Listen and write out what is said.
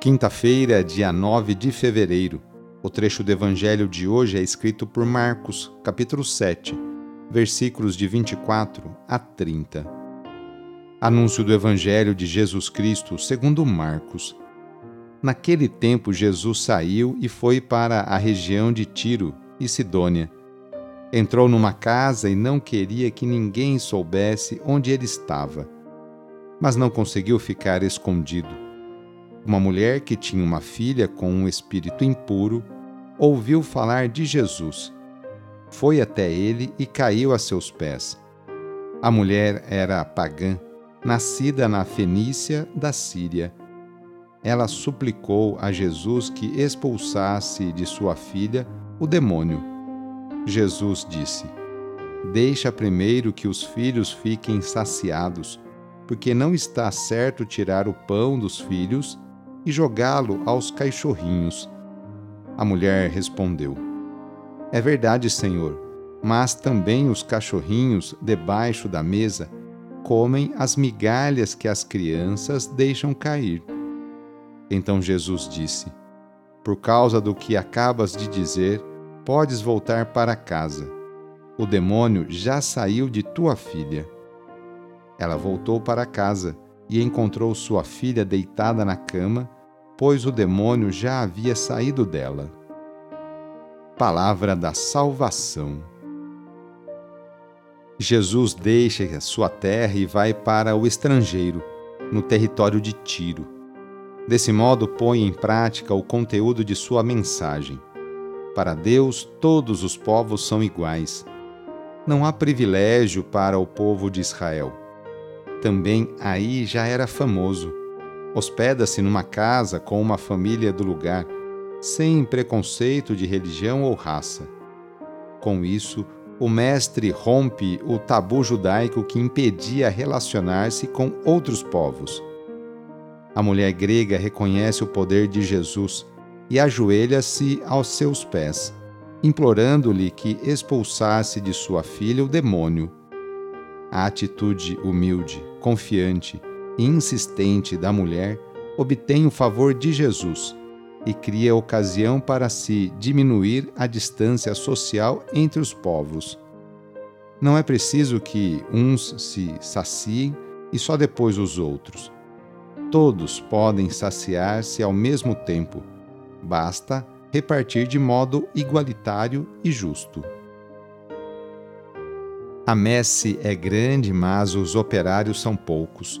Quinta-feira, dia 9 de fevereiro. O trecho do evangelho de hoje é escrito por Marcos, capítulo 7, versículos de 24 a 30. Anúncio do evangelho de Jesus Cristo, segundo Marcos. Naquele tempo Jesus saiu e foi para a região de Tiro e Sidônia. Entrou numa casa e não queria que ninguém soubesse onde ele estava. Mas não conseguiu ficar escondido uma mulher que tinha uma filha com um espírito impuro ouviu falar de Jesus. Foi até ele e caiu a seus pés. A mulher era pagã, nascida na Fenícia da Síria. Ela suplicou a Jesus que expulsasse de sua filha o demônio. Jesus disse: Deixa primeiro que os filhos fiquem saciados, porque não está certo tirar o pão dos filhos e jogá-lo aos cachorrinhos. A mulher respondeu: É verdade, Senhor, mas também os cachorrinhos debaixo da mesa comem as migalhas que as crianças deixam cair. Então Jesus disse: Por causa do que acabas de dizer, podes voltar para casa. O demônio já saiu de tua filha. Ela voltou para casa e encontrou sua filha deitada na cama, pois o demônio já havia saído dela. Palavra da Salvação. Jesus deixa sua terra e vai para o estrangeiro, no território de Tiro. Desse modo, põe em prática o conteúdo de sua mensagem. Para Deus, todos os povos são iguais. Não há privilégio para o povo de Israel também aí já era famoso. Hospeda-se numa casa com uma família do lugar, sem preconceito de religião ou raça. Com isso, o mestre rompe o tabu judaico que impedia relacionar-se com outros povos. A mulher grega reconhece o poder de Jesus e ajoelha-se aos seus pés, implorando-lhe que expulsasse de sua filha o demônio. A atitude humilde, confiante insistente da mulher obtém o favor de Jesus e cria ocasião para se diminuir a distância social entre os povos. Não é preciso que uns se saciem e só depois os outros. Todos podem saciar-se ao mesmo tempo. Basta repartir de modo igualitário e justo. A messe é grande, mas os operários são poucos.